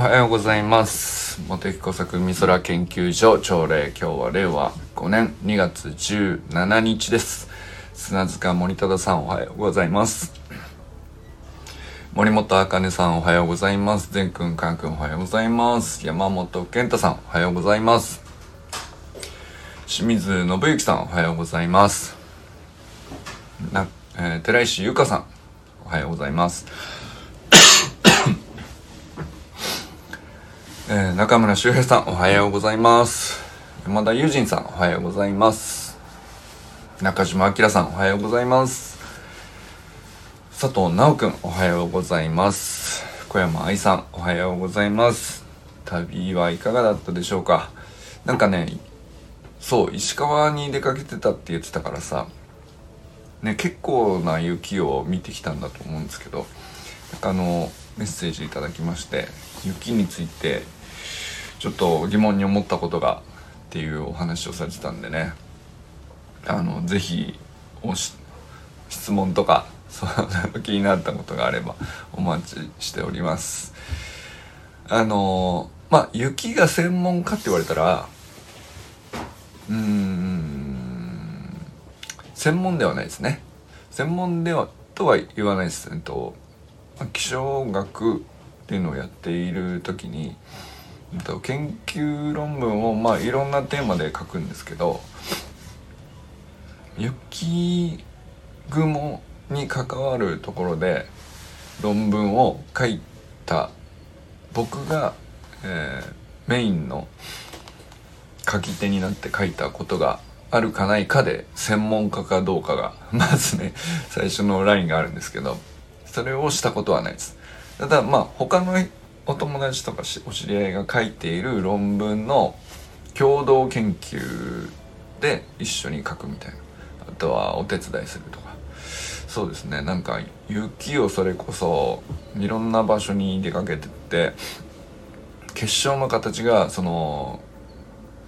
おはようございます。茂木工作美空研究所朝礼今日は令和5年2月17日です。砂塚森忠さんおはようございます。森本茜さんおはようございます。善くんかんくんおはようございます。山本健太さんおはようございます。清水信之さんおはようございます。な、えー、寺石由香さんおはようございます。えー、中村修平さんおはようございます。山田友人さんおはようございます。中島明さんおはようございます。佐藤直くんおはようございます。小山愛さんおはようございます。旅はいかがだったでしょうか。なんかねそう石川に出かけてたって言ってたからさね結構な雪を見てきたんだと思うんですけどなんかあのメッセージいただきまして雪についてちょっと疑問に思ったことがっていうお話をされてたんでね。あのぜひおし質問とか そう気になったことがあればお待ちしております。あのまあ雪が専門かって言われたらうーん専門ではないですね。専門ではとは言わないです。えっと気象学っていうのをやっている時に研究論文をまあいろんなテーマで書くんですけど雪雲に関わるところで論文を書いた僕が、えー、メインの書き手になって書いたことがあるかないかで専門家かどうかが まずね最初のラインがあるんですけどそれをしたことはないです。ただまあ他のお友達とかお知り合いが書いている論文の共同研究で一緒に書くみたいな。あとはお手伝いするとか。そうですね。なんか雪をそれこそいろんな場所に出かけてって結晶の形がその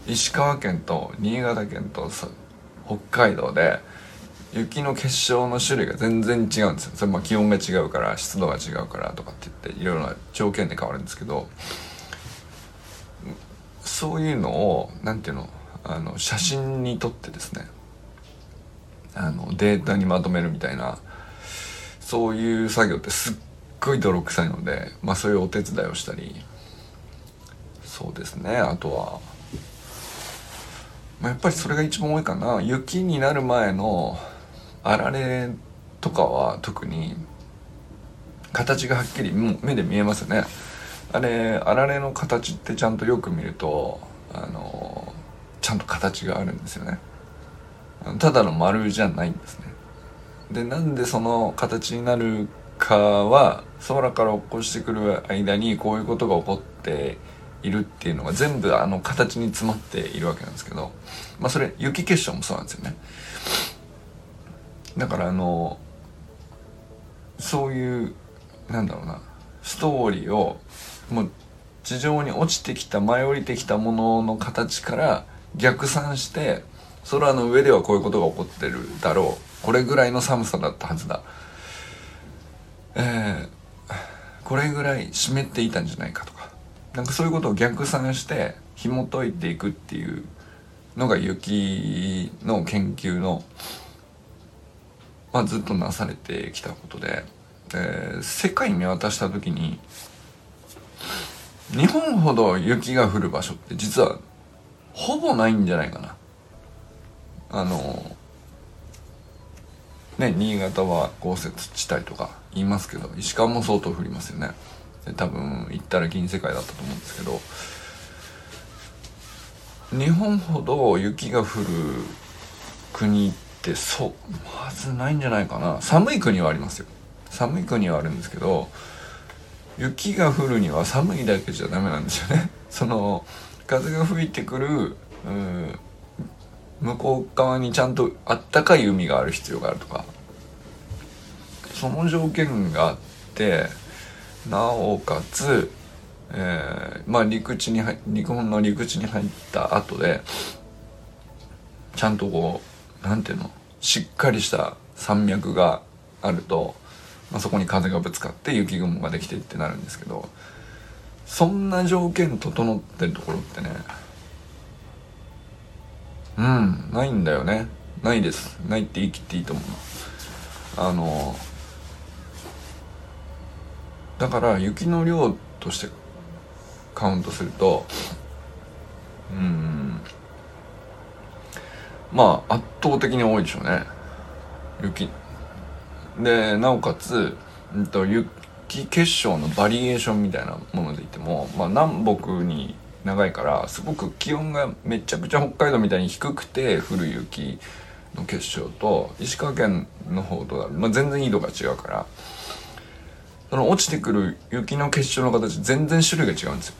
石川県と新潟県と北海道で雪の結晶の種類が全然違うんですよ。それま気温が違うから湿度が違うからとかって言っていろいろな条件で変わるんですけどそういうのを何ていうのあの写真に撮ってですねあのデータにまとめるみたいなそういう作業ってすっごい泥臭いので、まあ、そういうお手伝いをしたりそうですね。あとは、まあ、やっぱりそれが一番多いかな。雪になる前のあられとかは特に形がはっきり目で見えますよね。あれあられの形ってちゃんとよく見るとあのちゃんと形があるんですよね。ただの丸じゃないんですね。でなんでその形になるかは空から落っこしてくる間にこういうことが起こっているっていうのが全部あの形に詰まっているわけなんですけどまあそれ雪結晶もそうなんですよね。だからあのそういうなんだろうなストーリーをもう地上に落ちてきた舞い降りてきたものの形から逆算して空の上ではこういうことが起こってるだろう。これぐらいの寒さだったはずだ。えー、これぐらい湿っていたんじゃないかとか。なんかそういうことを逆算して紐解いていくっていうのが雪の研究のまあ、ずっとなされてきたことで、えー、世界見渡した時に日本ほど雪が降る場所って実はほぼないんじゃないかな。あのね新潟は豪雪地帯とか言いますけど石川も相当降りますよね。多分行ったら銀世界だったと思うんですけど日本ほど雪が降る国ってそうまずないんじゃないかな。寒い国はありますよ。寒い国はあるんですけど雪が降るには寒いだけじゃダメなんですよね。その風が吹いてくる向こう側にちゃんとあったかい海がある必要があるとか。その条件があってなおかつ、えー、まあ陸地に日本の陸地に入った後でちゃんとこう何ていうの？しっかりした山脈があると、まあ、そこに風がぶつかって雪雲ができてってなるんですけどそんな条件整ってるところってねうんないんだよね。ないです。ないって言い切っていいと思う。あのだから雪の量としてカウントするとうんまあ圧倒的に多いでしょうね。雪。でなおかつ、うんと、雪結晶のバリエーションみたいなもので言っても、まあ、南北に長いからすごく気温がめちゃくちゃ北海道みたいに低くて降る雪の結晶と石川県の方と、まあ、全然緯度が違うからその落ちてくる雪の結晶の形全然種類が違うんですよ。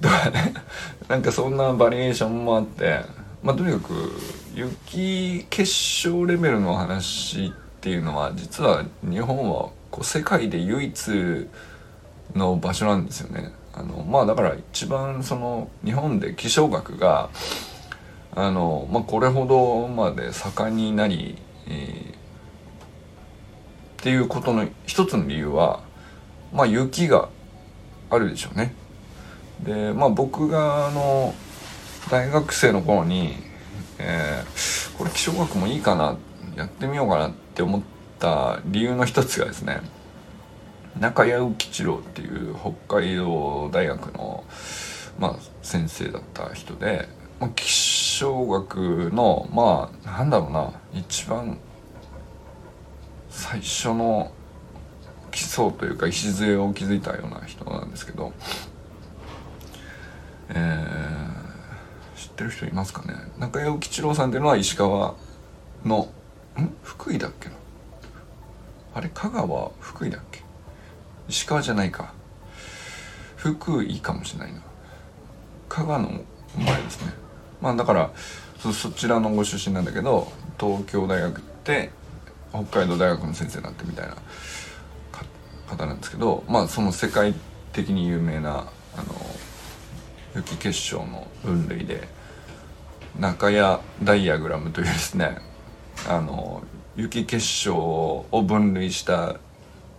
だからねなんかそんなバリエーションもあってまあとにかく雪結晶レベルの話っていうのは実は日本はこう世界で唯一の場所なんですよね。あのまあだから一番その日本で気象学があの、まあ、これほどまで盛んになり、えー、っていうことの一つの理由はまあ雪があるでしょうね。でまあ僕があの大学生の頃に、えー、これ気象学もいいかなやってみようかなって思った理由の一つがですね中谷浮吉郎っていう北海道大学の、まあ、先生だった人で、まあ、気象学のまあなんだろうな一番最初の基礎というか礎を築いたような人なんですけど、えー、知ってる人いますかね？中谷吉郎さんっていうのは石川のん？福井だっけな？あれ香川福井だっけ？石川じゃないか。福井かもしれないな。香川の前ですね。まあだからそそちらのご出身なんだけど東京大学って北海道大学の先生になってみたいな方なんですけどまあその世界的に有名なあの雪結晶の分類で中谷ダイアグラムというですねあの雪結晶を分類した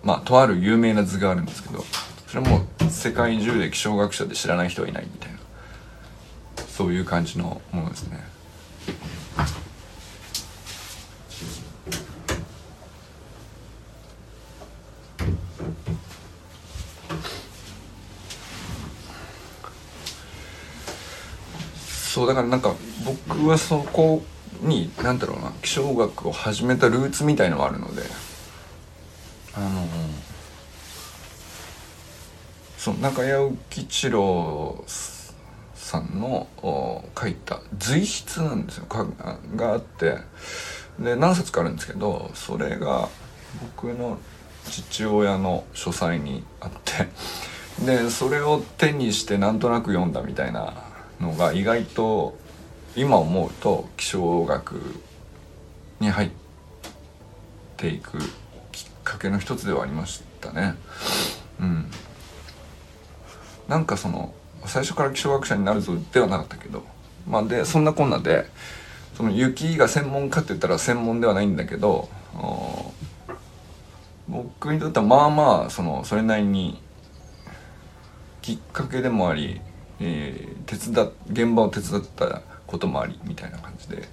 まあとある有名な図があるんですけどそれも世界中で気象学者で知らない人はいないみたいなそういう感じのものですね。そうだからなんか僕はそこに何だろうな気象学を始めたルーツみたいのがあるので。あのその中谷吉郎さんの書いた随筆なんですよ。があって。で何冊かあるんですけどそれが僕の父親の書斎にあって。でそれを手にしてなんとなく読んだみたいなのが意外と今思うと気象学に入っていくきっかけの一つではありましたね。うん、なんかその最初から気象学者になるぞではなかったけどまあでそんなこんなでその雪が専門かって言ったら専門ではないんだけど僕にとってはまあまあそのそれなりにきっかけでもあり、えー、手伝現場を手伝ったこともありみたいな感じで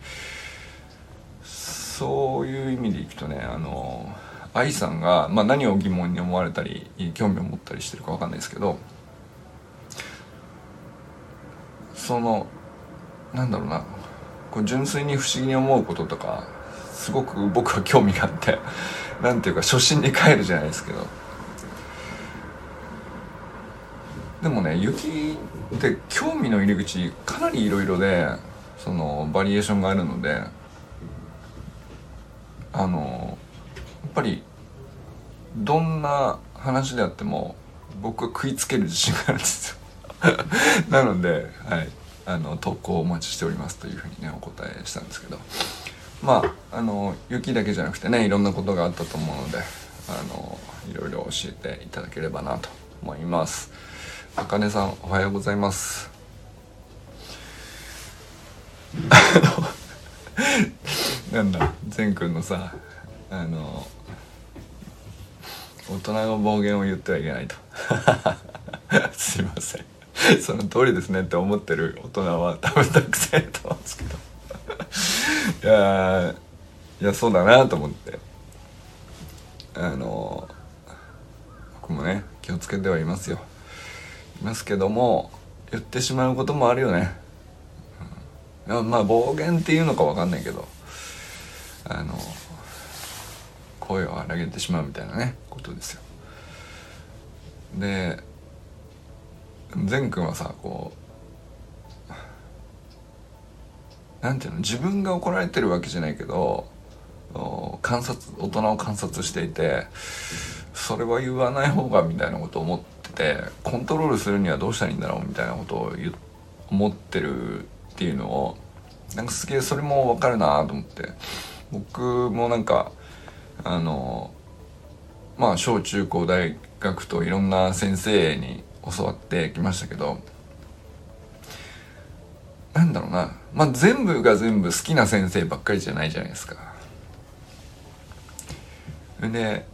そういう意味でいくとねあの愛さんが、まあ、何を疑問に思われたり興味を持ったりしてるか分かんないですけどそのなんだろうなこう純粋に不思議に思うこととかすごく僕は興味があってなんていうか初心に帰るじゃないですけどでもね雪って興味の入り口かなりいろいろでそのバリエーションがあるのであのやっぱりどんな話であっても僕は食いつける自信があるんですよ。なので、はい、あの投稿お待ちしておりますというふうにねお答えしたんですけど。まああの雪だけじゃなくてねいろんなことがあったと思うのであのいろいろ教えていただければなと思います。あかねさんおはようございます。なんだ善くんのさあの大人の暴言を言ってはいけないと。すいません。その通りですねって思ってる大人は多分たくさんいると思うんですけど。いやいやそうだなと思って。あの僕もね気をつけてはいますよ。ますけども言ってしまうこともあるよね、うん、まあ暴言っていうのか分かんないけどあの声を荒げてしまうみたいなねことですよ。で善くんはさこうなんていうの自分が怒られてるわけじゃないけど観察大人を観察していてそれは言わない方がみたいなことを思っててコントロールするにはどうしたらいいんだろうみたいなことを思ってるっていうのをなんかすげえそれも分かるなと思って僕もなんかあのまあ小中高大学といろんな先生に教わってきましたけどなんだろうなまあ全部が全部好きな先生ばっかりじゃないじゃないですか。で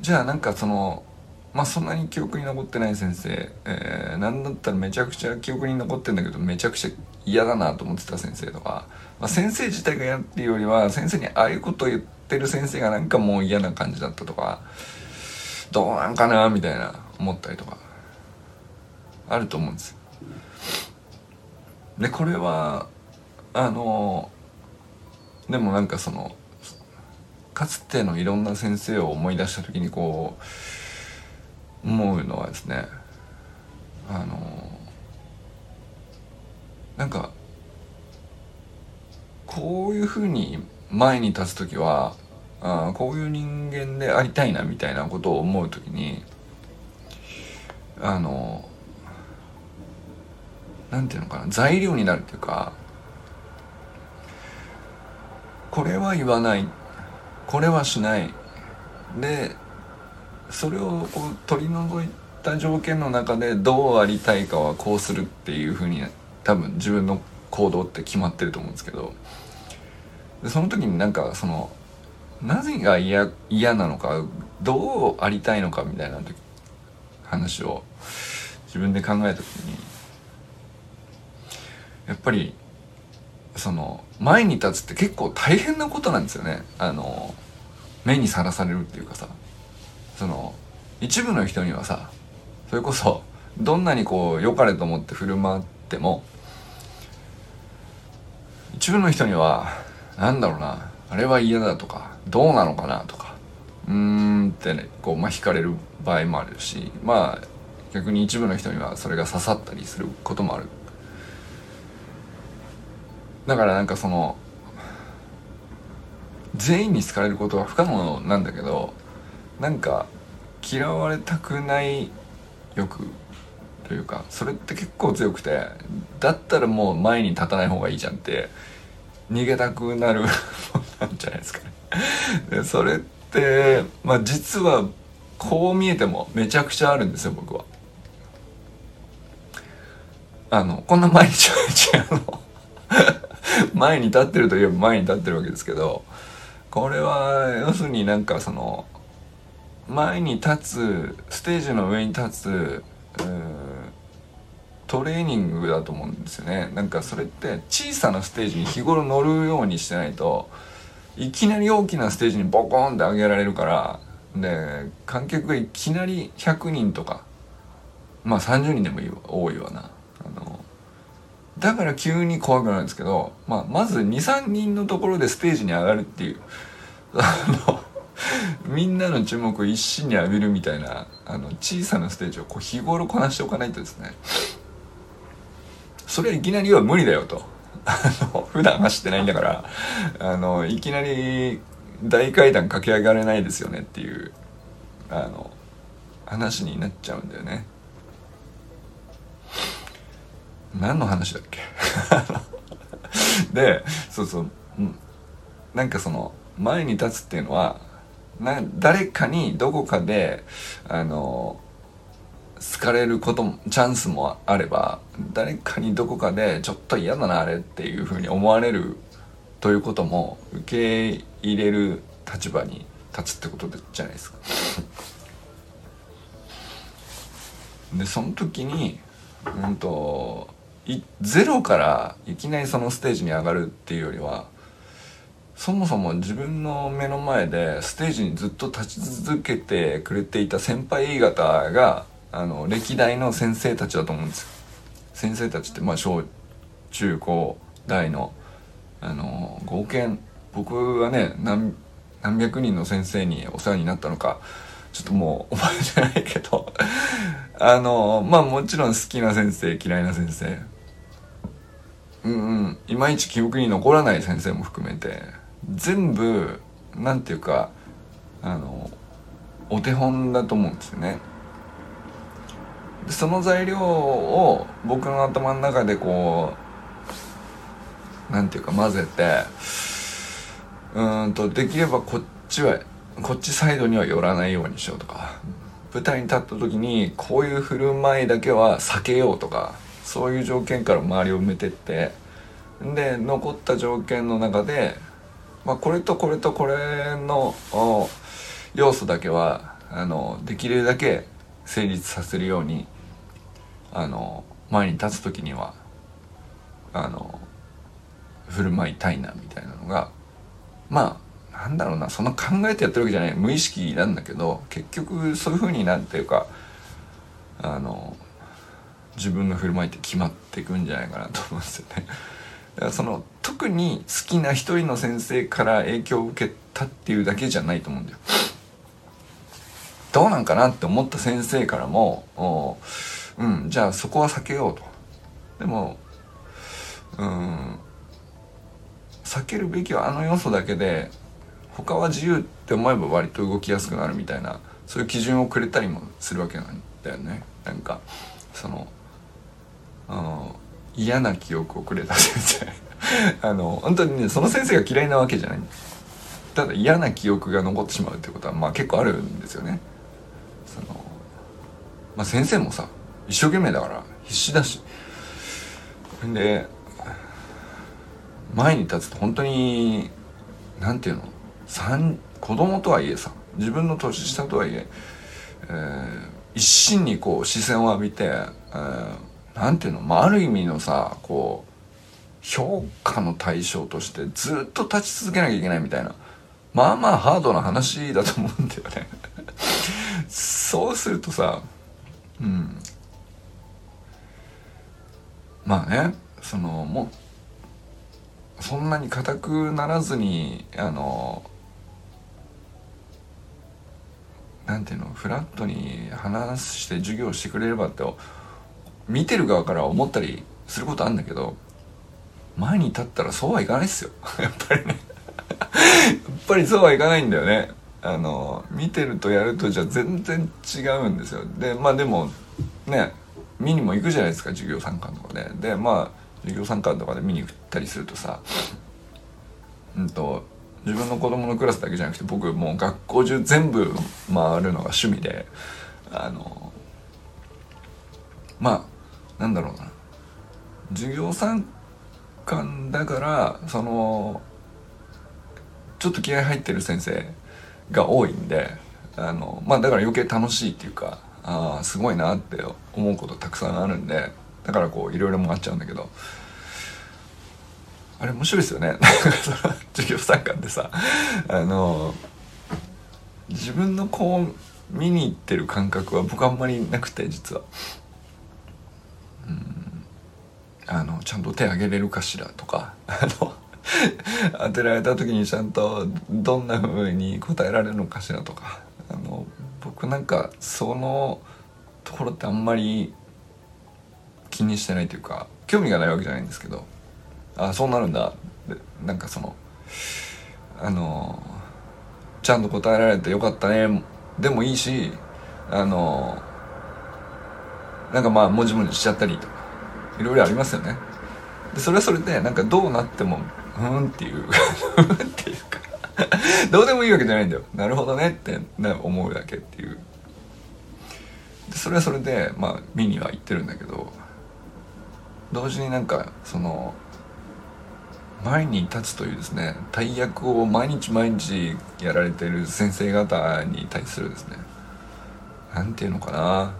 じゃあなんかそのまあそんなに記憶に残ってない先生、えー、なんだったらめちゃくちゃ記憶に残ってんだけどめちゃくちゃ嫌だなと思ってた先生とか、まあ、先生自体が嫌っていうよりは先生にああいうこと言ってる先生がなんかもう嫌な感じだったとかどうなんかなみたいな思ったりとかあると思うんですよ。でこれはあのでもなんかそのかつてのいろんな先生を思い出した時にこう思うのはですねあのなんかこういうふうに前に立つ時はあこういう人間でありたいなみたいなことを思う時にあのなんていうのかな材料になるっていうかこれは言わないこれはしない。でそれをこう取り除いた条件の中でどうありたいかはこうするっていうふうに多分自分の行動って決まってると思うんですけどでその時になんかそのなぜが嫌嫌なのかどうありたいのかみたいな話を自分で考えた時にやっぱりその前に立つって結構大変なことなんですよね。あの目にさらされるっていうかさ。その一部の人にはさそれこそどんなにこう良かれと思って振る舞っても一部の人にはなんだろうなあれは嫌だとかどうなのかなとかうーんってねこうまあ惹かれる場合もあるしまあ逆に一部の人にはそれが刺さったりすることもある。だからなんかその全員に好かれることは不可能なんだけどなんか嫌われたくない欲というかそれって結構強くてだったらもう前に立たない方がいいじゃんって逃げたくなる なんじゃないですかね。でそれってまあ実はこう見えてもめちゃくちゃあるんですよ僕は。あのこんな毎日毎日あの 前に立ってるといえば前に立ってるわけですけどこれは要するになんかその前に立つステージの上に立つトレーニングだと思うんですよね。なんかそれって小さなステージに日頃乗るようにしてないといきなり大きなステージにボコーンって上げられるからで観客がいきなり100人とかまあ30人でもいい多いわな。あのだから急に怖くなるんですけど、まあ、まず23人のところでステージに上がるっていう。あのみんなの注目を一身に浴びるみたいなあの小さなステージをこう日頃こなしておかないとですね。それはいきなりは無理だよと。あの普段走ってないんだから。あのいきなり大階段駆け上がれないですよねっていうあの話になっちゃうんだよね。何の話だっけ？でそうそう。なんかその前に立つっていうのはな誰かにどこかであの好かれることもチャンスもあれば誰かにどこかでちょっと嫌だなあれっていうふうに思われるということも受け入れる立場に立つってことじゃないですか。でその時にうんとゼロからいきなりそのステージに上がるっていうよりはそもそも自分の目の前でステージにずっと立ち続けてくれていた先輩方があの歴代の先生たちだと思うんです。よ。先生たちってまあ小中高大のあの合計僕はね何何百人の先生にお世話になったのかちょっともう覚えてないけど あのまあもちろん好きな先生嫌いな先生。うんうん。いまいち記憶に残らない先生も含めて。全部なんていうかあのお手本だと思うんですよね。でその材料を僕の頭の中でこうなんていうか混ぜてうんとできればこっちはこっちサイドには寄らないようにしようとか舞台に立った時にこういう振る舞いだけは避けようとかそういう条件から周りを埋めてってで残った条件の中で、まあ、これとこれとこれの要素だけはあのできるだけ成立させるようにあの前に立つ時にはあの振る舞いたいなみたいなのがまあなんだろうなそんな考えてやってるわけじゃない無意識なんだけど結局そういうふうになんていうかあの自分の振る舞いって決まっていくんじゃないかなと思うんですよね。その特に好きな一人の先生から影響を受けたっていうだけじゃないと思うんだよ。どうなんかなって思った先生からもうんじゃあそこは避けようと。でもうん避けるべきはあの要素だけで他は自由って思えば割と動きやすくなるみたいなそういう基準をくれたりもするわけなんだよねなんかその嫌な記憶をくれた先生。あの本当にねその先生が嫌いなわけじゃない。ただ嫌な記憶が残ってしまうってことはまあ結構あるんですよね。そのまあ先生もさ一生懸命だから必死だし。で前に立つと本当に何て言うの？子供とはいえさ自分の年下とはいええー、一心にこう視線を浴びて、えー、なんていうの、まあ、ある意味のさこう評価の対象としてずっと立ち続けなきゃいけないみたいな。まあまあハードな話だと思うんだよね。そうするとさうん。まあねそのもうそんなに硬くならずにあのなんていうのフラットに話して授業してくれればって見てる側から思ったりすることあるんだけど前に立ったらそうはいかないっすよ。やっぱりね。やっぱりそうはいかないんだよね。あの見てるとやるとじゃ全然違うんですよ。でまあでもね見にも行くじゃないですか授業参観とかででまあ授業参観とかで見に行ったりするとさうんと自分の子供のクラスだけじゃなくて僕もう学校中全部回るのが趣味であのまあなんだろうな授業参観だからそのちょっと気合入ってる先生が多いんであのまあだから余計楽しいっていうかあすごいなって思うことたくさんあるんでだからこういろいろ回っちゃうんだけどあれ面白いですよね 授業参観でさあの自分の子を見に行ってる感覚は僕あんまりなくて実は。あのちゃんと手挙げれるかしらとか あの当てられた時にちゃんとどんな風に答えられるのかしらとかあの僕なんかそのところってあんまり気にしてないというか興味がないわけじゃないんですけどあそうなるんだ。なんかそのあのちゃんと答えられてよかったねでもいいしあのなんかまあもじもじしちゃったりとか。いろいろありますよね。でそれはそれでなんかどうなってもうんっていうっていうかどうでもいいわけじゃないんだよ。なるほどねって思うだけっていう。でそれはそれでまあ見には行ってるんだけど同時になんかその前に立つというですね大役を毎日毎日やられてる先生方に対するですね何て言うのかな。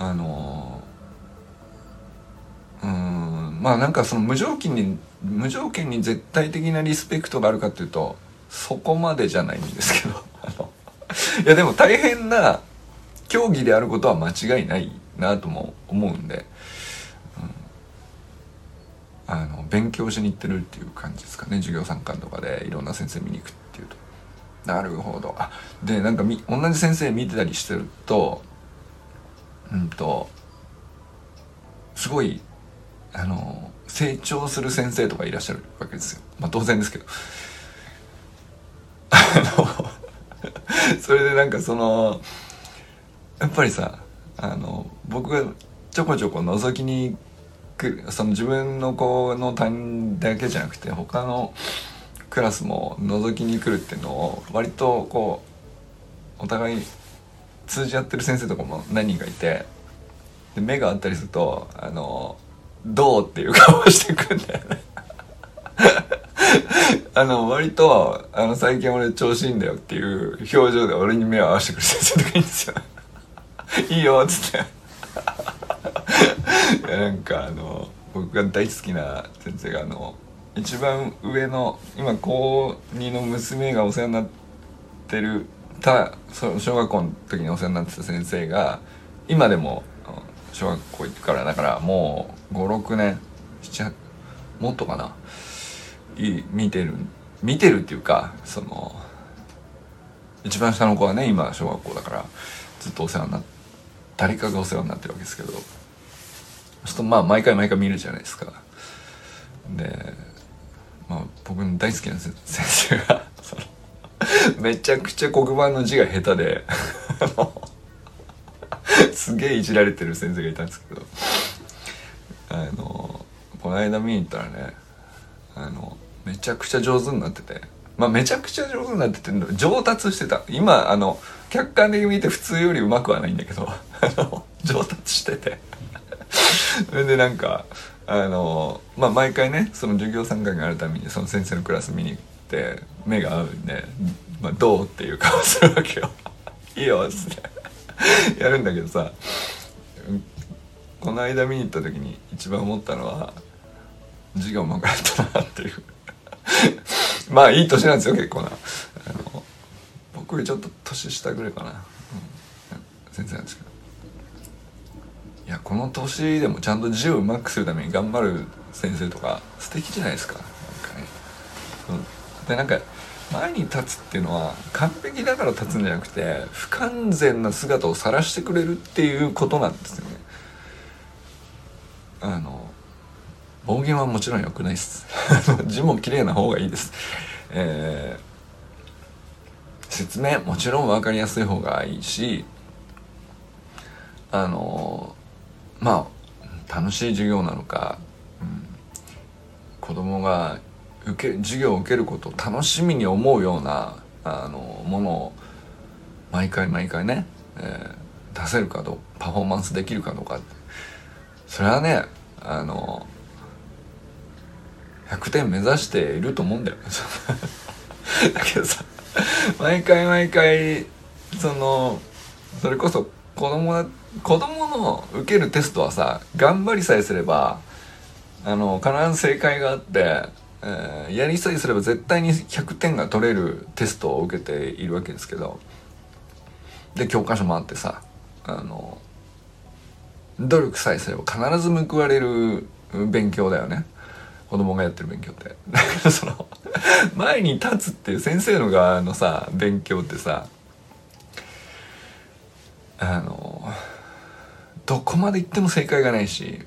あのうん。まあなんかその無条件に無条件に絶対的なリスペクトがあるかっていうとそこまでじゃないんですけど いやでも大変な競技であることは間違いないなとも思うんで、うん、あの勉強しに行ってるっていう感じですかね。授業参観とかでいろんな先生見に行くっていうと。なるほど。あでなんかみ同じ先生見てたりしてるとうんとすごいあの成長する先生とかいらっしゃるわけですよ。まあ当然ですけど。あのそれでなんかそのやっぱりさあの僕がちょこちょこ覗きに来るその自分の子の担任だけじゃなくて他のクラスも覗きに来るっていうのを割とこうお互い通じ合ってる先生とかも何人かいてで目が合ったりするとあの「どう?」っていう顔してくんだよねあの割とあの最近俺調子いいんだよっていう表情で俺に目を合わせてくる先生とかいいんですよいいよっつってなんかあの僕が大好きな先生があの一番上の今高2の娘がお世話になってるたそ小学校の時にお世話になってた先生が今でも小学校行ってからだからもう56年7もっとかな。い見てる見てるっていうかその一番下の子はね今小学校だからずっとお世話になって誰かがお世話になってるわけですけどそうするとまあ毎回毎回見るじゃないですか。でまあ僕の大好きな先生がめちゃくちゃ黒板の字が下手で すげえいじられてる先生がいたんですけど。あのこの間見に行ったらねあのめちゃくちゃ上手になってて。まあめちゃくちゃ上手になってて上達してた。今あの客観的に見て普通よりうまくはないんだけど 上達してて。それでなんかあのまあ毎回ねその授業参観があるためにその先生のクラス見に行って目が合うんで「まあ、どう?」っていう顔するわけよ「いいよ」っつって。やるんだけどさこの間見に行った時に一番思ったのは字がうまくなったなっていう。まあいい年なんですよ結構な。あの僕よりちょっと年下ぐらいかな、うん、先生なんですけど。いやこの年でもちゃんと字をうまくするために頑張る先生とか素敵じゃないですか。なんかね、うん、でなんか前に立つっていうのは完璧だから立つんじゃなくて不完全な姿を晒してくれるっていうことなんですよね。あの暴言はもちろん良くないです。字も綺麗な方がいいです。えー、説明もちろん分かりやすい方がいいしあのまあ楽しい授業なのか、うん、子供が受け授業を受けることを楽しみに思うようなあのものを毎回毎回ね、えー、出せるかどうパフォーマンスできるかどうかそれはねあの100点目指していると思うんだよ だけどさ毎回毎回そのそれこそ子供子供の受けるテストはさ頑張りさえすればあの必ず正解があって、えー、やりさえすれば絶対に100点が取れるテストを受けているわけですけどで教科書もあってさあの努力さえすれば必ず報われる勉強だよね。子供がやってる勉強って。だけどその、前に立つっていう先生の側のさ、勉強ってさ、あの、どこまで行っても正解がないし、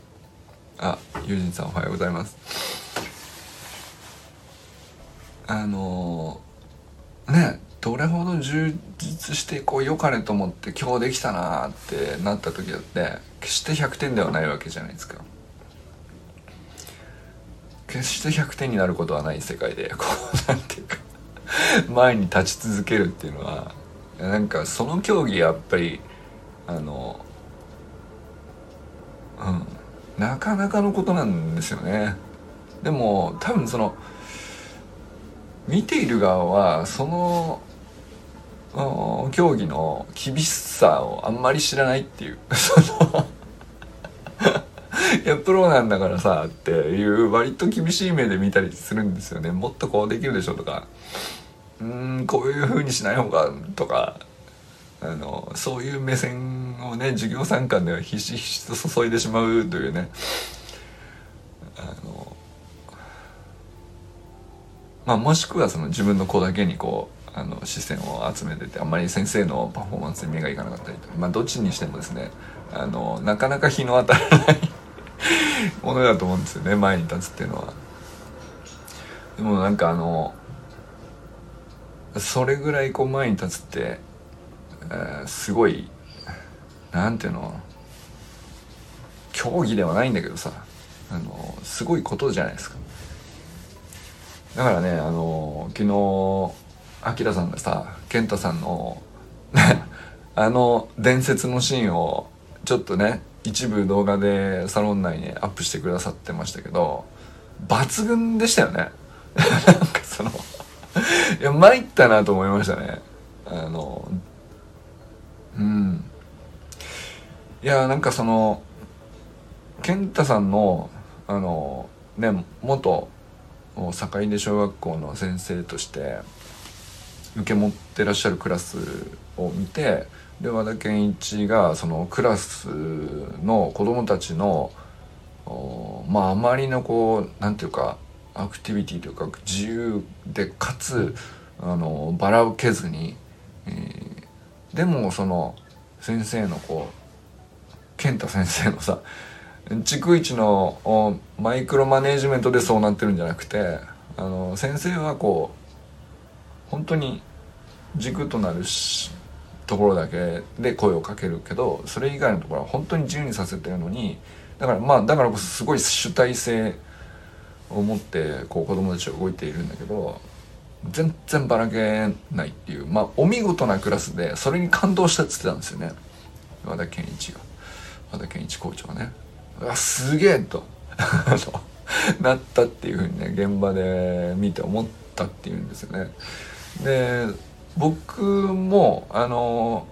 あ、友人さんおはようございます。あの、ね、どれほど充実してこう良かれと思って今日できたなってなった時だって決して100点ではないわけじゃないですか。決して100点になることはない世界でこう なんていうか前に立ち続けるっていうのはなんかその競技やっぱりあのうんなかなかのことなんですよねでも多分その見ている側はその競技の厳しさをあんまり知らないっていう。そのいやプロなんだからさっていう割と厳しい目で見たりするんですよね。もっとこうできるでしょとか。うんこういう風にしない方がとか。あのそういう目線をね授業参観ではひしひしと注いでしまうというねあのまあもしくはその自分の子だけにこうあの視線を集めててあんまり先生のパフォーマンスに目がいかなかったりとまあどっちにしてもですねあのなかなか日の当たらないものだと思うんですよね前に立つっていうのは。でもなんかあのそれぐらいこう前に立つって、えー、すごいなんていうの競技ではないんだけどさあのすごいことじゃないですかだからねあの昨日アキラさんがさ健太さんの あの伝説のシーンをちょっとね一部動画でサロン内にアップしてくださってましたけど抜群でしたよね。なんかそのいや参ったなと思いましたね。あのうん。いやなんかその健太さんのあのね元坂出小学校の先生として受け持ってらっしゃるクラスを見てで和田健一がそのクラスの子供たちのまああまりのこうなんていうかアクティビティというか自由でかつあのばらけずに、えー、でもその先生のこう健太先生のさ逐一のマイクロマネージメントでそうなってるんじゃなくてあの先生はこう本当に軸となるしところだけで声をかけるけどそれ以外のところは本当に自由にさせてるのにだからまあだからこそすごい主体性を持ってこう子供たちは動いているんだけど全然ばらけないっていうまあお見事なクラスでそれに感動したっつってたんですよね。和田健一が。和田健一校長がね。わすげえと なったっていうふうにね現場で見て思ったっていうんですよね。で僕もあの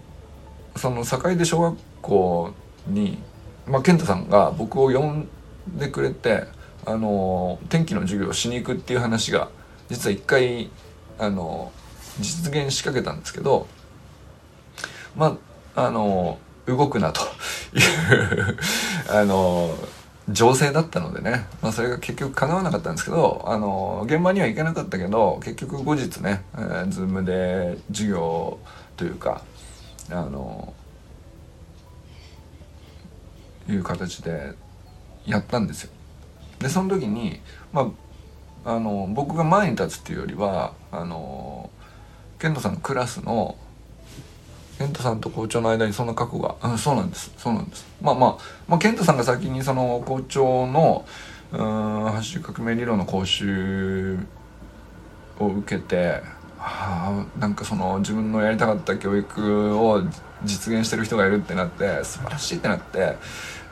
その坂出小学校に、まあ、健太さんが僕を呼んでくれてあの天気の授業をしに行くっていう話が実は一回あの実現しかけたんですけどまああの動くなという あの情勢だったのでね、まあ、それが結局叶わなかったんですけどあの現場には行けなかったけど結局後日ね、えー、ズームで授業というかあのいう形でやったんですよ。でその時に、まあ、あの僕が前に立つっていうよりはあの健人さんのクラスの健太さんと校長の間にそんな過去が、うん、そうなんです。そうなんです。まあまあ、まあ、健太さんが先にその校長のうん走り革命理論の講習を受けてはあなんかその自分のやりたかった教育を実現してる人がいるってなって素晴らしいってなって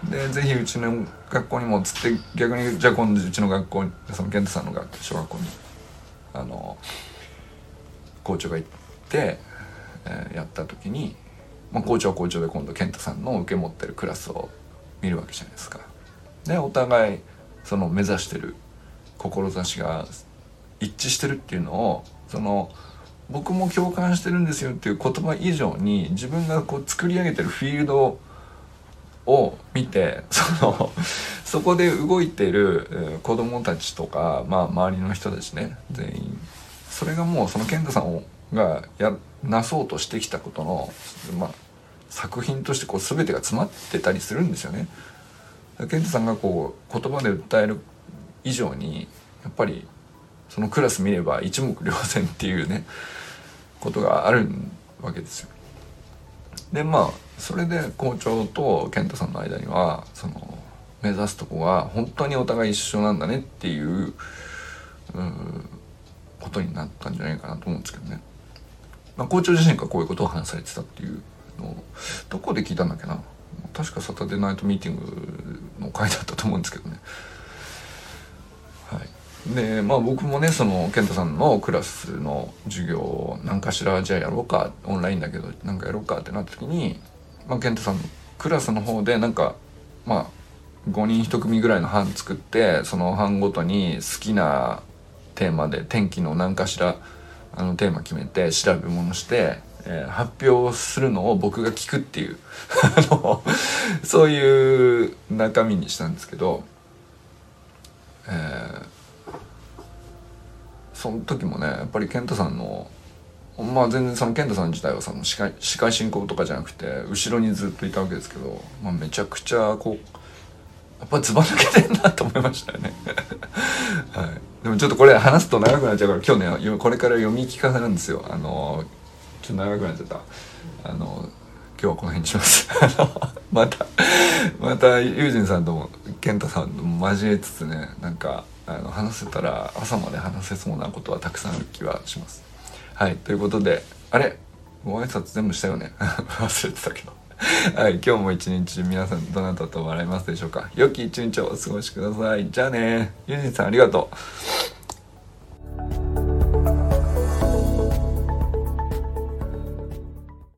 でぜひうちの学校にもつって逆にじゃあ今度うちの学校にその健太さんの学小学校にあの校長が行ってえー、やった時に、まあ、校長は校長で今度健太さんの受け持ってるクラスを見るわけじゃないですか。でお互いその目指してる志が一致してるっていうのをその僕も共感してるんですよっていう言葉以上に自分がこう作り上げてるフィールドを見てそのそこで動いてる子供たちとか、まあ、周りの人たちね全員それがもうその健太さんがやなそうとしてきたことの、まあ、作品としてこう全てが詰まってたりするんですよね。健太さんがこう言葉で訴える以上にやっぱりそのクラス見れば一目瞭然っていうねことがあるわけですよ。でまあそれで校長と健太さんの間にはその目指すとこが本当にお互い一緒なんだねっていううことになったんじゃないかなと思うんですけどね。まあ、校長自身がこういうことを話されてたっていうのをどこで聞いたんだっけな確かサタデーナイトミーティングの回だったと思うんですけどね。はい、でまあ僕もねその健太さんのクラスの授業を何かしらじゃあやろうかオンラインだけどなんかやろうかってなった時に、まあ、健太さんのクラスの方でなんかまあ5人1組ぐらいの班作ってその班ごとに好きなテーマで天気の何かしらあのテーマ決めて調べ物して、えー、発表するのを僕が聞くっていう。そういう中身にしたんですけど、えー、その時もねやっぱり健太さんのまあ全然その健太さん自体はその司会司会進行とかじゃなくて後ろにずっといたわけですけど、まあ、めちゃくちゃこうやっぱずば抜けてんなと思いましたよね。はい、でもちょっとこれ話すと長くなっちゃうから今日ねこれから読み聞かせなんですよ。あのちょっと長くなっちゃった。あの今日はこの辺にします。またまたユージンさんとも健太さんとも交えつつねなんかあの話せたら朝まで話せそうなことはたくさんある気はします。はいということであれ？ご挨拶全部したよね？忘れてたけど。はい、今日も一日皆さんどなたと笑いますでしょうか？良き一日をお過ごしください。じゃあね。ゆうじさんありがとう。